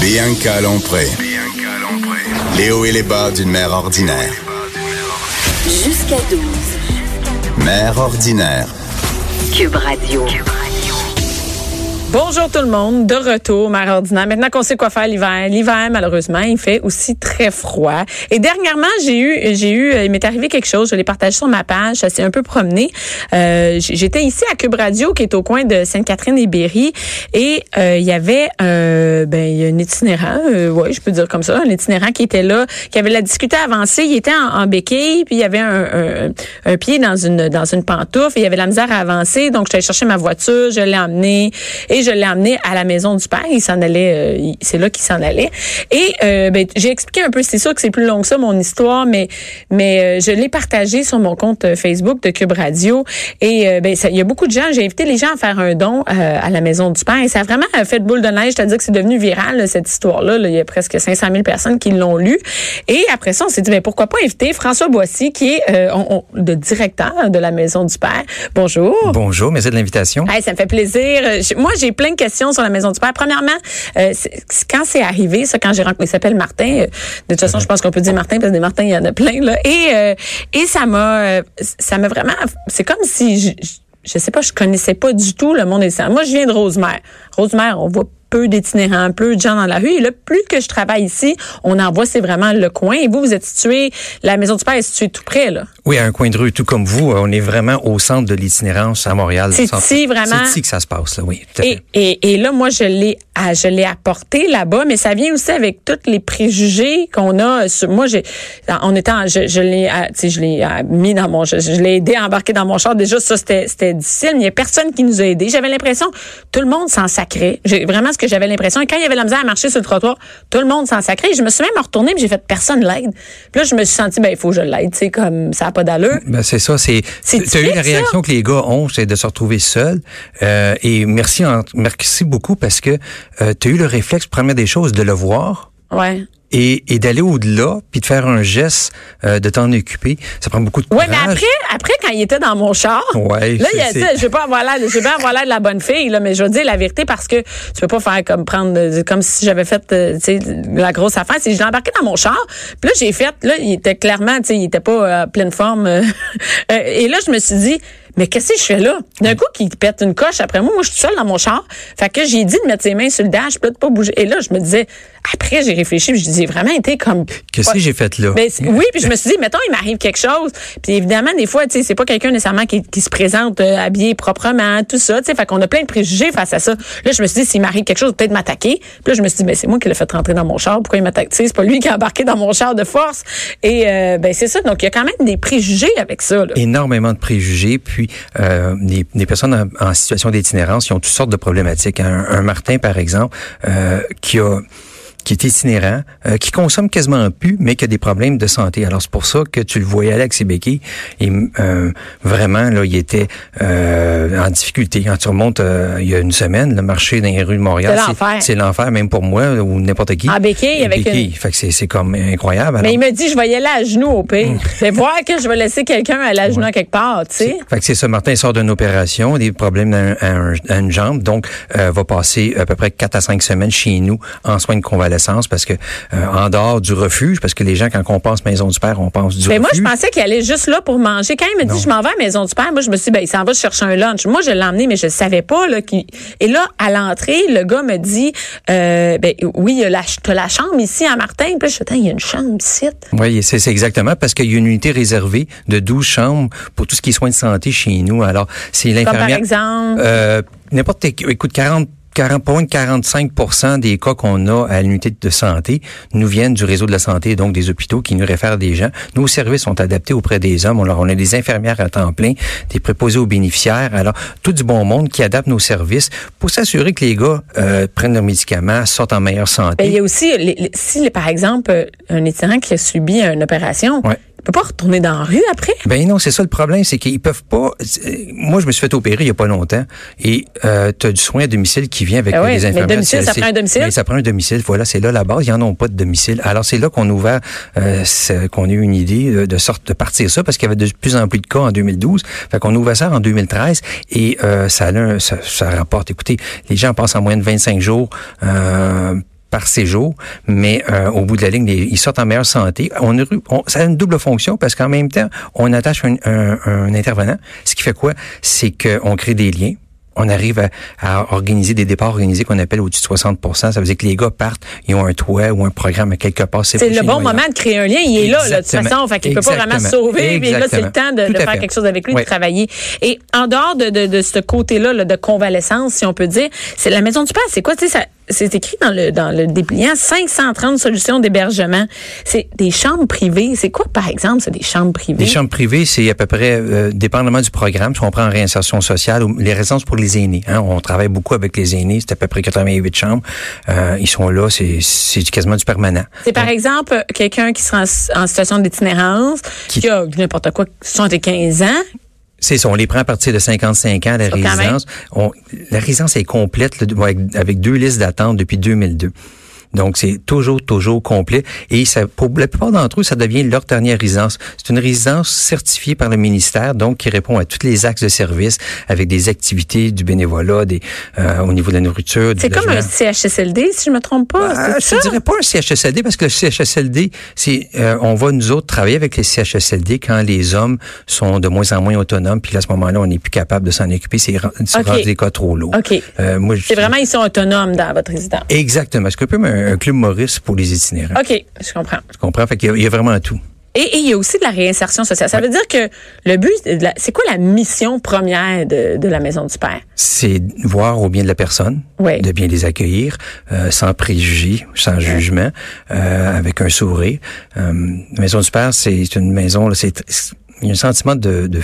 Bianca Lompré. Les hauts et les bas d'une mère ordinaire. Jusqu'à 12. Mère ordinaire. Cube Radio. Bonjour tout le monde, de retour, mère ordinaire. Maintenant qu'on sait quoi faire l'hiver, l'hiver malheureusement, il fait aussi très froid. Et dernièrement, j'ai eu, j'ai eu, il m'est arrivé quelque chose. Je l'ai partagé sur ma page. Ça s'est un peu promené. Euh, j'étais ici à Cube Radio, qui est au coin de Sainte-Catherine et Berry, et euh, il y avait, euh, ben, il y a un itinérant, euh, ouais, je peux dire comme ça, un itinérant qui était là, qui avait la difficulté à avancer. Il était en, béquille, puis il y avait un, un, un, pied dans une dans une pantoufle, et il y avait la misère à avancer. Donc, je chercher ma voiture, je l'ai emmené. Et je l'ai emmené à la maison du père. Il s'en allait, euh, c'est là qu'il s'en allait. Et euh, ben, j'ai expliqué un peu. C'est sûr que c'est plus long que ça mon histoire, mais mais euh, je l'ai partagé sur mon compte Facebook de Cube Radio. Et ben il y a beaucoup de gens. J'ai invité les gens à faire un don à la maison du père. Et ça a vraiment fait boule de neige. C'est-à-dire que c'est devenu viral cette histoire-là. Il y a presque 500 000 personnes qui l'ont lu. Et après ça, on s'est dit ben pourquoi pas inviter François Boissy, qui est le directeur de la maison du père. Bonjour. Bonjour, merci de l'invitation. Hey, ça me fait plaisir. Moi, j'ai plein de questions sur la Maison du Père. Premièrement, euh, quand c'est arrivé, ça, quand j'ai rencontré, il s'appelle Martin. Euh, de toute façon, je pense qu'on peut dire Martin parce que des Martins, il y en a plein là. Et euh, et ça m'a, ça m'a vraiment, c'est comme si je, je, sais pas, je connaissais pas du tout le monde des Moi, je viens de Rosemère. Rosemère, on voit peu d'itinérants, peu de gens dans la rue. Et là, plus que je travaille ici, on en voit, c'est vraiment le coin. Et vous, vous êtes situé, la Maison du Père est située tout près, là. Oui, à un coin de rue, tout comme vous. On est vraiment au centre de l'itinérance à Montréal. C'est ici, vraiment. C'est ici que ça se passe, là, oui. Et, et, et, là, moi, je l'ai, je l'ai apporté là-bas, mais ça vient aussi avec tous les préjugés qu'on a. Moi, j'ai, en étant, je, je l'ai, tu sais, je l'ai mis dans mon, je, l'ai aidé à embarquer dans mon char. Déjà, ça, c'était, c'était difficile. Mais il y a personne qui nous a aidés. J'avais l'impression, tout le monde s'en sacrait. J'ai vraiment que j'avais l'impression. Et quand il y avait la misère à marcher sur le trottoir, tout le monde s'en sacrait. Je me suis même retournée, mais j'ai fait personne l'aide. Puis là, je me suis sentie, ben, il faut que je l'aide, tu sais, comme ça pas d'allure. Ben, c'est ça, c'est. Tu as eu la réaction que les gars ont, c'est de se retrouver seuls. Euh, et merci, merci beaucoup parce que euh, tu as eu le réflexe, première des choses, de le voir. Ouais et, et d'aller au-delà puis de faire un geste euh, de t'en occuper ça prend beaucoup de courage. Ouais mais après après quand il était dans mon char ouais, là il a dit je vais pas avoir l'air je vais pas avoir l'air de la bonne fille là mais je veux dire la vérité parce que tu peux pas faire comme prendre comme si j'avais fait euh, tu sais la grosse affaire c'est je l'ai embarqué dans mon char puis là j'ai fait là il était clairement tu sais il était pas à pleine forme et là je me suis dit mais qu'est-ce que je fais là? D'un coup, qu'il pète une coche après moi, moi, je suis seule dans mon char. Fait que j'ai dit de mettre ses mains sur le dash, puis de pas bouger. Et là, je me disais, après, j'ai réfléchi, puis je disais vraiment été comme. Qu'est-ce que j'ai fait là? Ben, oui, puis je me suis dit, mettons, il m'arrive quelque chose. Puis évidemment, des fois, tu sais, c'est pas quelqu'un nécessairement qui, qui, se présente euh, habillé proprement, tout ça, tu sais. Fait qu'on a plein de préjugés face à ça. Là, je me suis dit, s'il m'arrive quelque chose, peut-être m'attaquer. Puis là, je me suis dit, ben, c'est moi qui l'ai fait rentrer dans mon char. Pourquoi il m'attaque? Tu sais, c'est pas lui qui a embarqué dans mon char de force. Et, euh, ben, c'est ça. Donc, il y a quand même des préjugés avec ça, là. Énormément de préjugés. Puis, euh, des, personnes en, situation d'itinérance qui ont toutes sortes de problématiques. Un, un Martin, par exemple, euh, qui a qui est itinérant, euh, qui consomme quasiment plus, mais qui a des problèmes de santé. Alors c'est pour ça que tu le voyais aller avec ses béquilles. Et euh, vraiment, là, il était euh, en difficulté. Quand tu remontes euh, il y a une semaine, le marché dans les rues de Montréal, c'est l'enfer, même pour moi ou n'importe qui. En béquille, avec béquille. Une... Fait que c'est comme incroyable. Mais il me dit, je vais y aller à genoux au pire. Mais voir que je vais laisser quelqu'un à genoux ouais. quelque part, tu sais. Fait que c'est ça. Martin sort d'une opération, des problèmes à, un, à, une jambe, donc euh, va passer à peu près 4 à 5 semaines chez nous en soins de convalescence parce que euh, en dehors du refuge, parce que les gens quand on pense maison du père, on pense du mais refuge. moi je pensais qu'il allait juste là pour manger. Quand il me dit je m'en vais à maison du père, moi je me suis dit ben il s'en va chercher un lunch. Moi je l'ai emmené mais je savais pas là qui Et là à l'entrée, le gars me dit euh, ben oui, il y a la as la chambre ici à Martin. Puis je dis il y a une chambre ici. Oui, c'est exactement parce qu'il y a une unité réservée de 12 chambres pour tout ce qui est soins de santé chez nous. Alors, c'est l'infirmière par exemple euh, n'importe écoute 40 40, pas moins de 45 des cas qu'on a à l'unité de santé nous viennent du réseau de la santé, donc des hôpitaux qui nous réfèrent des gens. Nos services sont adaptés auprès des hommes. Alors, on a des infirmières à temps plein, des préposés aux bénéficiaires. Alors, tout du bon monde qui adapte nos services pour s'assurer que les gars euh, prennent leurs médicaments, sortent en meilleure santé. Ben, il y a aussi, les, les, si par exemple, un étudiant qui a subi une opération, ouais peut pas retourner dans la rue après? Ben non, c'est ça le problème, c'est qu'ils peuvent pas. Moi, je me suis fait opérer il y a pas longtemps et euh, tu as du soin à domicile qui vient avec ben les infirmières. Mais domicile, ça prend un domicile. Mais ça prend un domicile. Voilà, c'est là la base. Ils en ont pas de domicile. Alors c'est là qu'on a ouvert, euh, qu'on a eu une idée de, sorte de partir ça parce qu'il y avait de plus en plus de cas en 2012. Fait qu'on a ouvert ça en 2013 et euh, ça, ça, ça rapporte. Écoutez, les gens passent en moyenne 25 jours. Euh, par séjour, mais euh, au bout de la ligne, les- ils sortent en meilleure santé. On, on- ça a une double fonction parce qu'en même temps, on attache un, un- un intervenant, ce qui fait quoi? C'est qu'on crée des liens. On arrive à, à organiser des départs organisés qu'on appelle au-dessus de 60% Ça veut dire que les gars partent, ils ont un toit ou un programme à quelque part. C'est le bon moment de créer un lien. Il est là, là, de toute façon. Fait qu'il peut pas vraiment se sauver. Mais là, c'est le temps de, de faire fait. quelque chose avec lui, de travailler. Et en dehors de, de, de ce côté-là, là, de convalescence, si on peut dire, c'est la Maison du Père. C'est quoi, tu sais, ça, c'est écrit dans le, dans le dépliant 530 solutions d'hébergement. C'est des chambres privées. C'est quoi, par exemple, c'est des chambres privées? Les chambres privées, c'est à peu près, euh, dépendamment du programme, si on prend en réinsertion sociale, ou les résidences pour les aînés. Hein, on travaille beaucoup avec les aînés, c'est à peu près 88 chambres. Euh, ils sont là, c'est c'est quasiment du permanent. C'est par exemple quelqu'un qui sera en, en situation d'itinérance, qui, Qui- a n'importe quoi, 75 ans. C'est ça, on les prend à partir de 55 ans, la résidence. On- la résidence est complète là, avec, avec deux listes d'attente depuis 2002. Donc, c'est toujours, toujours complet. Et ça, pour la plupart d'entre eux, ça devient leur dernière résidence. C'est une résidence certifiée par le ministère, donc qui répond à tous les axes de service avec des activités, du bénévolat, des, euh, au niveau de la nourriture. C'est comme un. CHSLD, si je me trompe pas. Ah, c'est je ça? dirais pas un CHSLD parce que le CHSLD, c'est euh, on va nous autres travailler avec les CHSLD quand les hommes sont de moins en moins autonomes, puis à ce moment-là, on n'est plus capable de s'en occuper. C'est ren- c'est Ok. rendu des cas trop lourds. OK. Euh, C'est vraiment, ils sont autonomes dans votre résidence. exactement. C'est un peu comme un, un club Maurice pour les itinérants. OK, je comprends. Tu comprends? Fait qu'il y a- il y, a vraiment tout. Et, et il y a aussi de la réinsertion sociale. Ça veut dire que le but, c'est quoi la mission première de, de la Maison du Père? C'est voir au bien de la personne, Oui. de bien les accueillir, euh, sans préjugés, sans jugement, euh, avec un sourire. Euh, la maison du père, c'est une maison, là, c'est il y a un sentiment de, de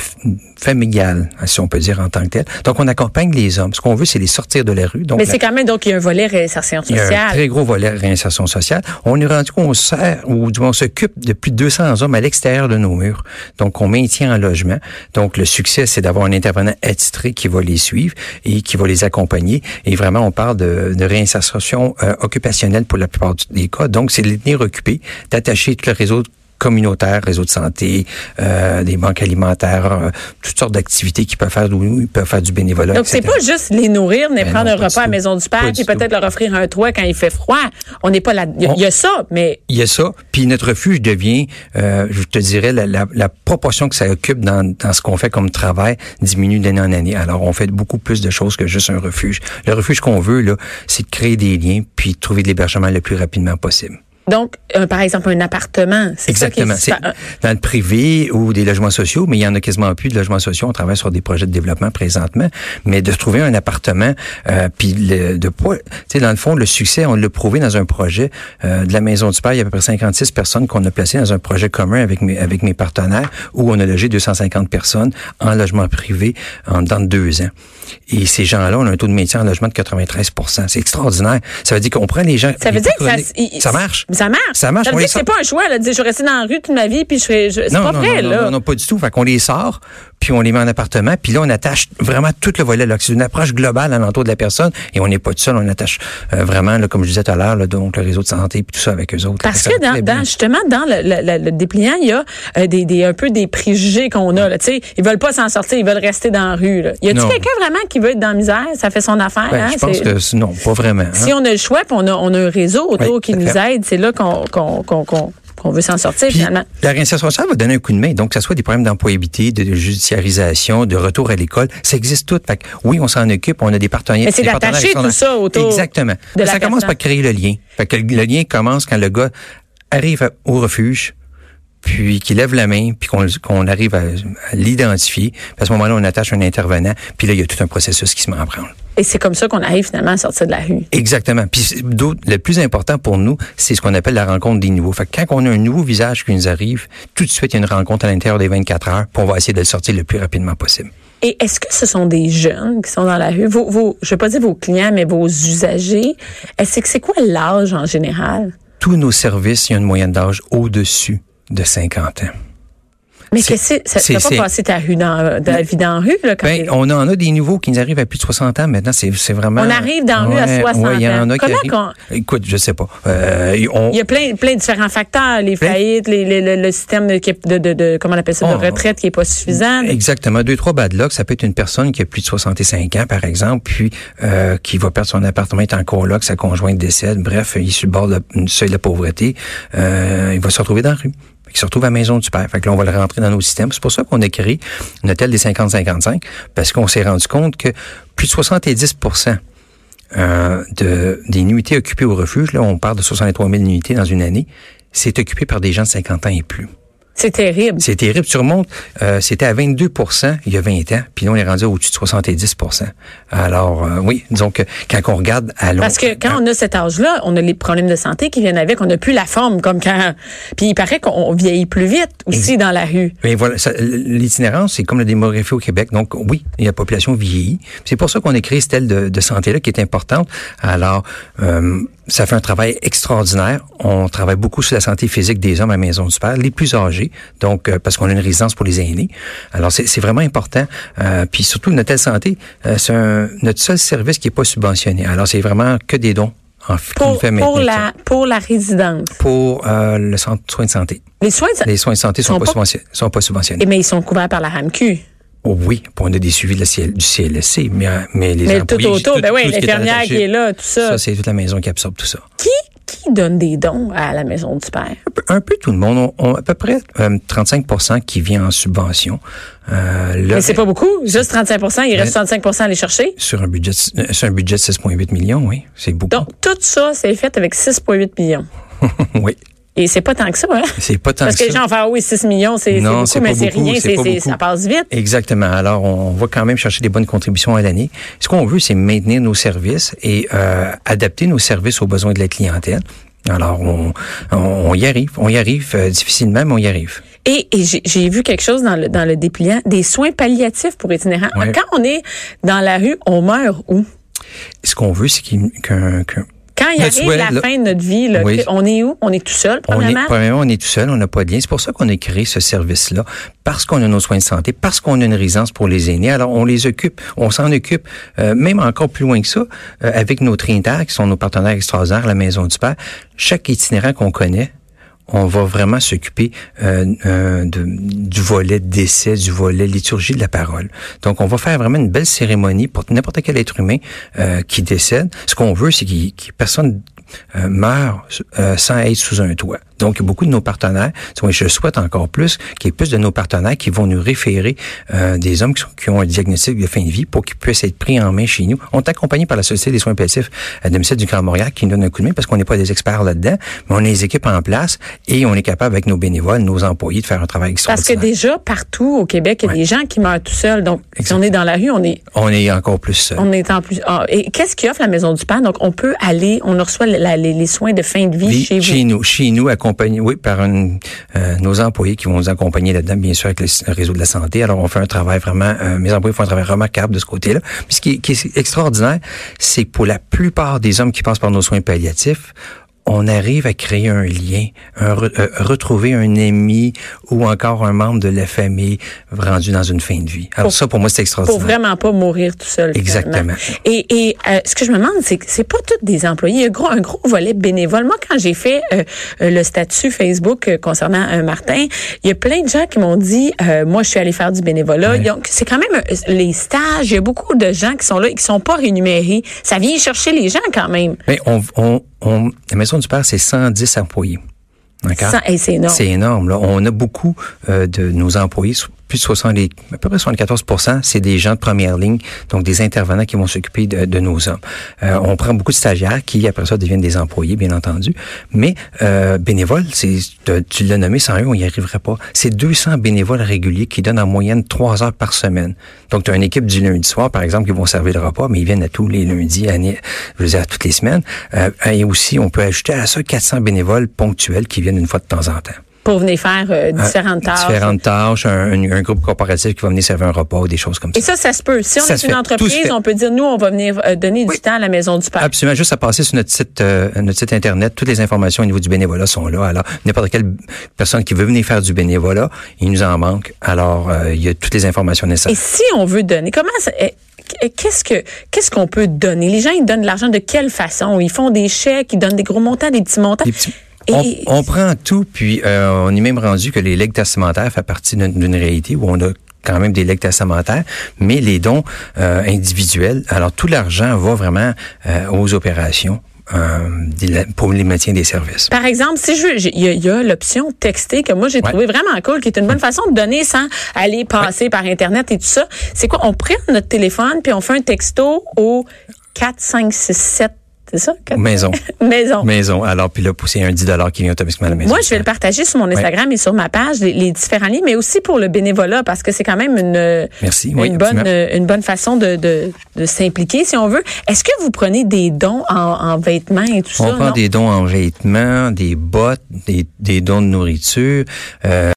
familial, si on peut dire en tant que tel. Donc, on accompagne les hommes. Ce qu'on veut, c'est les sortir de la rue. Donc, Mais c'est quand même, donc, il y a un volet réinsertion il y a un sociale. très gros volet réinsertion sociale. On est rendu qu'on sert, ou du moins on s'occupe de plus de 200 hommes à l'extérieur de nos murs. Donc, on maintient en logement. Donc, le succès, c'est d'avoir un intervenant attitré qui va les suivre et qui va les accompagner. Et vraiment, on parle de, de réinsertion euh, occupationnelle pour la plupart des cas. Donc, c'est de les tenir occupés, d'attacher tout le réseau communautaire, réseau de santé, euh, des banques alimentaires, euh, toutes sortes d'activités qu'ils peuvent faire, où ils peuvent faire du bénévolat. Donc, c'est pas juste les nourrir, mais Ben prendre non, un repas à la. Maison du Père, puis peut-être leur offrir un toit quand il fait froid. On n'est pas là. Il y, a- y ça, mais Il y a ça. Puis notre refuge devient, euh, je te dirais, la, la, la proportion que ça occupe dans, dans ce qu'on fait comme travail diminue d'année en année. Alors, on fait beaucoup plus de choses que juste un refuge. Le refuge qu'on veut, là, c'est de créer des liens puis de trouver de l'hébergement le plus rapidement possible. Donc, euh, par exemple, un appartement. c'est ça qui est Exactement. Dans le privé ou des logements sociaux, mais il y en a quasiment plus de logements sociaux. On travaille sur des projets de développement présentement, mais de trouver un appartement, euh, puis le- de pas, tu sais, dans le fond, le succès, on l'a prouvé dans un projet euh, de la Maison du Père. Il y a à peu près 56 personnes qu'on a placées dans un projet commun avec mes avec mes partenaires, où on a logé 250 personnes en logement privé en dans deux ans. Et ces gens-là, on a un taux de maintien en logement de 93% C'est extraordinaire. Ça veut dire qu'on prend les gens. Ça veut dire que ça, ça marche. Ça marche. Ça marche. Ça veut dire que c'est pas un choix, là, de dire, je vais rester dans la rue toute ma vie, puis je je, c'est Non, pas non, vrai, non, là. non, non, pas du tout. Fait qu'on les sort, puis on les met en appartement, puis là, on attache vraiment tout le volet. C'est une approche globale à l'entour de la personne, et on n'est pas tout seul, on attache euh, vraiment, là, comme je disais tout à l'heure, donc le réseau de santé, puis tout ça avec eux autres. Parce que dans, justement dans le, le- le- le dépliant, il y a euh, des, des un peu des préjugés qu'on a. Là, ils veulent pas s'en sortir, ils veulent rester dans la rue. Là. Y a-t-il quelqu'un vraiment qui veut être dans la misère? Ça fait son affaire. Ben, hein? je pense que non, pas vraiment. hein. si on a le choix, puis on a, on a un réseau autour Oui, qui nous aide, c'est là qu'on qu'on qu'on veut s'en sortir Puis, finalement. la réinsertion sociale va donner un coup de main. Donc, que ce soit des problèmes d'employabilité, de judiciarisation, de retour à l'école, ça existe tout. Fait que, oui, on s'en occupe, on a des partenaires. Mais c'est d'attacher tout ça autour Exactement. de la ça commence personne. par créer le lien. Fait que le lien commence quand le gars arrive au refuge, puis qu'il lève la main, puis qu'on arrive à, à l'identifier. Puis à ce moment-là, on attache un intervenant, puis là, il y a tout un processus qui se met en branle. Et c'est comme ça qu'on arrive finalement à sortir de la rue. Exactement. Puis le plus important pour nous, c'est ce qu'on appelle la rencontre des nouveaux. Fait que quand on a un nouveau visage qui nous arrive, tout de suite, il y a une rencontre à l'intérieur des 24 heures, puis on va essayer de le sortir le plus rapidement possible. Et est-ce que ce sont des jeunes qui sont dans la rue? Vos, vos, je ne veux pas dire vos clients, mais vos usagers. Est-ce que c'est quoi l'âge en général? Tous nos services, il y a une moyenne d'âge au-dessus de 50 ans. Mais C'est- qu'est-ce que c'est? Ça pas passer ta, rue dans, ta vie dans la rue, là, quand Ben, on en a des nouveaux qui nous arrivent à plus de 60 ans maintenant. C'est vraiment. On arrive dans la rue à Ouais, 60 ouais, il y en a qui Comment Écoute, je sais pas. Euh, on- Il y a plein, plein de différents facteurs, les Plein. faillites, les, les- le, le système de, de, de, de- comment on appelle ça, de retraite qui est pas suffisant. Exactement. Deux, trois bad luck. Ça peut être une personne qui a plus de 65 ans, par exemple, puis euh, qui va perdre son appartement, est en coloc, sa conjointe décède. Bref, il est sur le bord de seuil de la pauvreté. Euh, il va se retrouver dans la rue. Il se retrouve à la maison du père. Fait que là, on va le rentrer dans nos systèmes. C'est pour ça qu'on a créé une hôtel des 50-55, parce qu'on s'est rendu compte que plus de 70 euh, de, des nuitées occupées au refuge, là, on parle de 63 000 nuitées dans une année, c'est occupé par des gens de 50 ans et plus. C'est terrible. C'est terrible. Tu remontes, euh, c'était à 22% il y a 20 ans, puis là, on est rendu au-dessus de 70% Alors, euh, oui, disons que quand on regarde à long Parce que quand on a cet âge-là, on a les problèmes de santé qui viennent avec, on n'a plus la forme comme quand. Puis il paraît qu'on vieillit plus vite aussi dans la rue. Mais voilà, l'itinérance, c'est comme la démographie au Québec. Donc, oui, la population vieillit. C'est pour ça qu'on a créé cette aile de, de santé-là qui est importante. Alors, euh, ça fait un travail extraordinaire. On travaille beaucoup sur la santé physique des hommes à Maison du Père, les plus âgés, donc euh, parce qu'on a une résidence pour les aînés. Alors, c'est vraiment important. Euh, puis surtout, notre telle santé, euh, c'est un- notre seul service qui est pas subventionné. Alors, c'est vraiment que des dons en Pour, fait pour, la, pour la résidence. Pour euh, le centre de soins de santé. Les soins, ça- Les soins de santé sont, Sont pas, pas- subventionnés, sont pas subventionnés. Eh, mais ils sont couverts par la RAMQ. Oh oui, on a des suivis de la CL du CLSC, mais, euh, mais les Mais tout autour, ben oui, tout qui est l'infirmière qui est là, tout ça. Ça, c'est toute la maison qui absorbe tout ça. Qui, qui donne des dons à la maison du père? Un peu, un peu tout le monde. On, on- à peu près euh, 35 qui vient en subvention. Euh, là, Mais c'est pas beaucoup. Juste 35% il reste 65% à aller chercher? sur un budget, euh, sur un budget de 6,8 millions, oui, c'est beaucoup. Donc, tout ça, c'est fait avec 6,8 millions. oui, Et c'est pas tant que ça, hein? c'est pas tant Parce que que les ça. gens faire, oui, 6 millions, c'est beaucoup, mais c'est rien, ça passe vite. Exactement. Alors, on va quand même chercher des bonnes contributions à l'année. Ce qu'on veut, c'est maintenir nos services et euh, adapter nos services aux besoins de la clientèle. Alors, on, on, y arrive. On y arrive euh, difficilement, mais on y arrive. Et, et j'ai- vu quelque chose dans le, dans le dépliant, des soins palliatifs pour itinérants. Ouais. Quand on est dans la rue, on meurt où? Ce qu'on veut, c'est qu'un- Quand il arrive la là- fin de notre vie, là, Oui. on est où? On est tout seul, On est, premièrement? premièrement, on est tout seul, on n'a pas de lien. C'est pour ça qu'on a créé ce service-là, parce qu'on a nos soins de santé, parce qu'on a une résidence pour les aînés. Alors, on les occupe, on s'en occupe, euh, même encore plus loin que ça, euh, avec nos Trinitaires, qui sont nos partenaires extraordinaires, la Maison du Père. Chaque itinérant qu'on connaît, on va vraiment s'occuper euh, euh, du volet décès, du volet liturgie de la parole. Donc, on va faire vraiment une belle cérémonie pour n'importe quel être humain euh, qui décède. Ce qu'on veut, c'est qu'il- qu'il personne euh, sans être sous un toit. Donc, beaucoup de nos partenaires, je souhaite encore plus qu'il y ait plus de nos partenaires qui vont nous référer euh, des hommes qui, sont- qui ont un diagnostic de fin de vie pour qu'ils puissent être pris en main chez nous. On est accompagné par la Société des soins palliatifs à domicile du Grand Montréal qui nous donne un coup de main parce qu'on n'est pas des experts là-dedans, mais on a les équipes en place et on est capable avec nos bénévoles, nos employés de faire un travail Parce que extraordinaire. déjà, partout au Québec, il y a Ouais. des gens qui meurent tout seuls. Donc, si on est dans la rue, on est, On est encore plus seul. on est en plus. Ah, et qu'est-ce qui offre la Maison du Père? Donc, on peut aller, on reçoit la- les, les soins de fin de vie Vie chez vous. chez nous, chez nous, accompagné, oui, par une, euh, nos employés qui vont nous accompagner là-dedans, bien sûr, avec le, réseau de la santé. Alors, on fait un travail vraiment, euh, mes employés font un travail remarquable de ce côté-là. Puis ce qui, qui est extraordinaire, c'est que pour la plupart des hommes qui passent par nos soins palliatifs, on arrive à créer un lien, un euh, retrouver un ami ou encore un membre de la famille rendu dans une fin de vie. Alors Pour- ça, pour moi, c'est Pour extraordinaire. vraiment pas mourir tout seul. finalement. Exactement. Et, et euh, ce que je me demande, c'est que c'est pas tous des employés. Il y a gros, un gros volet bénévole. Moi, quand j'ai fait euh, euh, le statut Facebook euh, concernant un Martin, il y a plein de gens qui m'ont dit, euh, moi, je suis allé faire du bénévolat. Ont- C'est quand même euh, les stages. Il y a beaucoup de gens qui sont là et qui sont pas rémunérés. Ça vient chercher les gens quand même. Mais on, on, on, la Maison du Père, c'est 110 employés. C'est énorme. C'est énorme. Là. On a beaucoup euh, de nos employés, plus de 70, à peu près 74% c'est des gens de première ligne, donc des intervenants qui vont s'occuper de, de nos hommes. Euh, on prend beaucoup de stagiaires qui, après ça, deviennent des employés, bien entendu. Mais euh, bénévoles, c'est tu- l'as nommé, sans eux, on n'y arriverait pas. C'est 200 bénévoles réguliers qui donnent en moyenne trois heures par semaine. Donc, tu as une équipe du lundi soir, par exemple, qui vont servir le repas, mais ils viennent à tous les lundis, à, je veux dire, à toutes les semaines. Euh, et aussi, on peut ajouter à ça 400 bénévoles ponctuels qui viennent une fois de temps en temps. pour venir faire euh, différentes tâches. Différentes tâches, un, un- un groupe corporatif qui va venir servir un repas ou des choses comme Et ça. ça, ça se peut. Si on Ça est une fait. Entreprise, on peut dire, nous, on va venir euh, donner Oui. du temps à la maison du père. Absolument, juste à passer sur notre site, euh, notre site internet, toutes les informations au niveau du bénévolat sont là. Alors, n'importe quelle personne qui veut venir faire du bénévolat, il nous en manque. Alors, euh, il y a toutes les informations Et nécessaires. si on veut donner, comment ça, eh, eh, qu'est-ce que qu'est-ce qu'on peut donner? Les gens ils donnent de l'argent de quelle façon? Ils font des chèques, ils donnent des gros montants, des petits montants. Des petits- Et- on, on prend tout, puis euh, on est même rendu que les legs testamentaires fait partie d'une réalité où on a quand même des legs testamentaires, mais les dons euh, individuels, alors tout l'argent va vraiment euh, aux opérations euh, pour les maintien des services. Par exemple, si je veux, j'ai- il y a, l'option texter que moi j'ai Ouais. trouvé vraiment cool, qui est une bonne façon de donner sans aller passer par internet et tout ça. C'est quoi? On prend notre téléphone puis on fait un texto au 4 5 6 7 c'est ça? Quatre- Maison. Maison. Maison. Alors, puis là, c'est un 10 qui vient automatiquement à la maison. Moi, je vais le partager sur mon Instagram et sur ma page, les, les différents liens, mais aussi pour le bénévolat, parce que c'est quand même une, Merci. une, Oui, bonne, absolument. une bonne façon de, de, de s'impliquer, si on veut. Est-ce que vous prenez des dons en, en vêtements et tout On ça? prend non? des dons en vêtements, des bottes, des, des dons de nourriture. euh,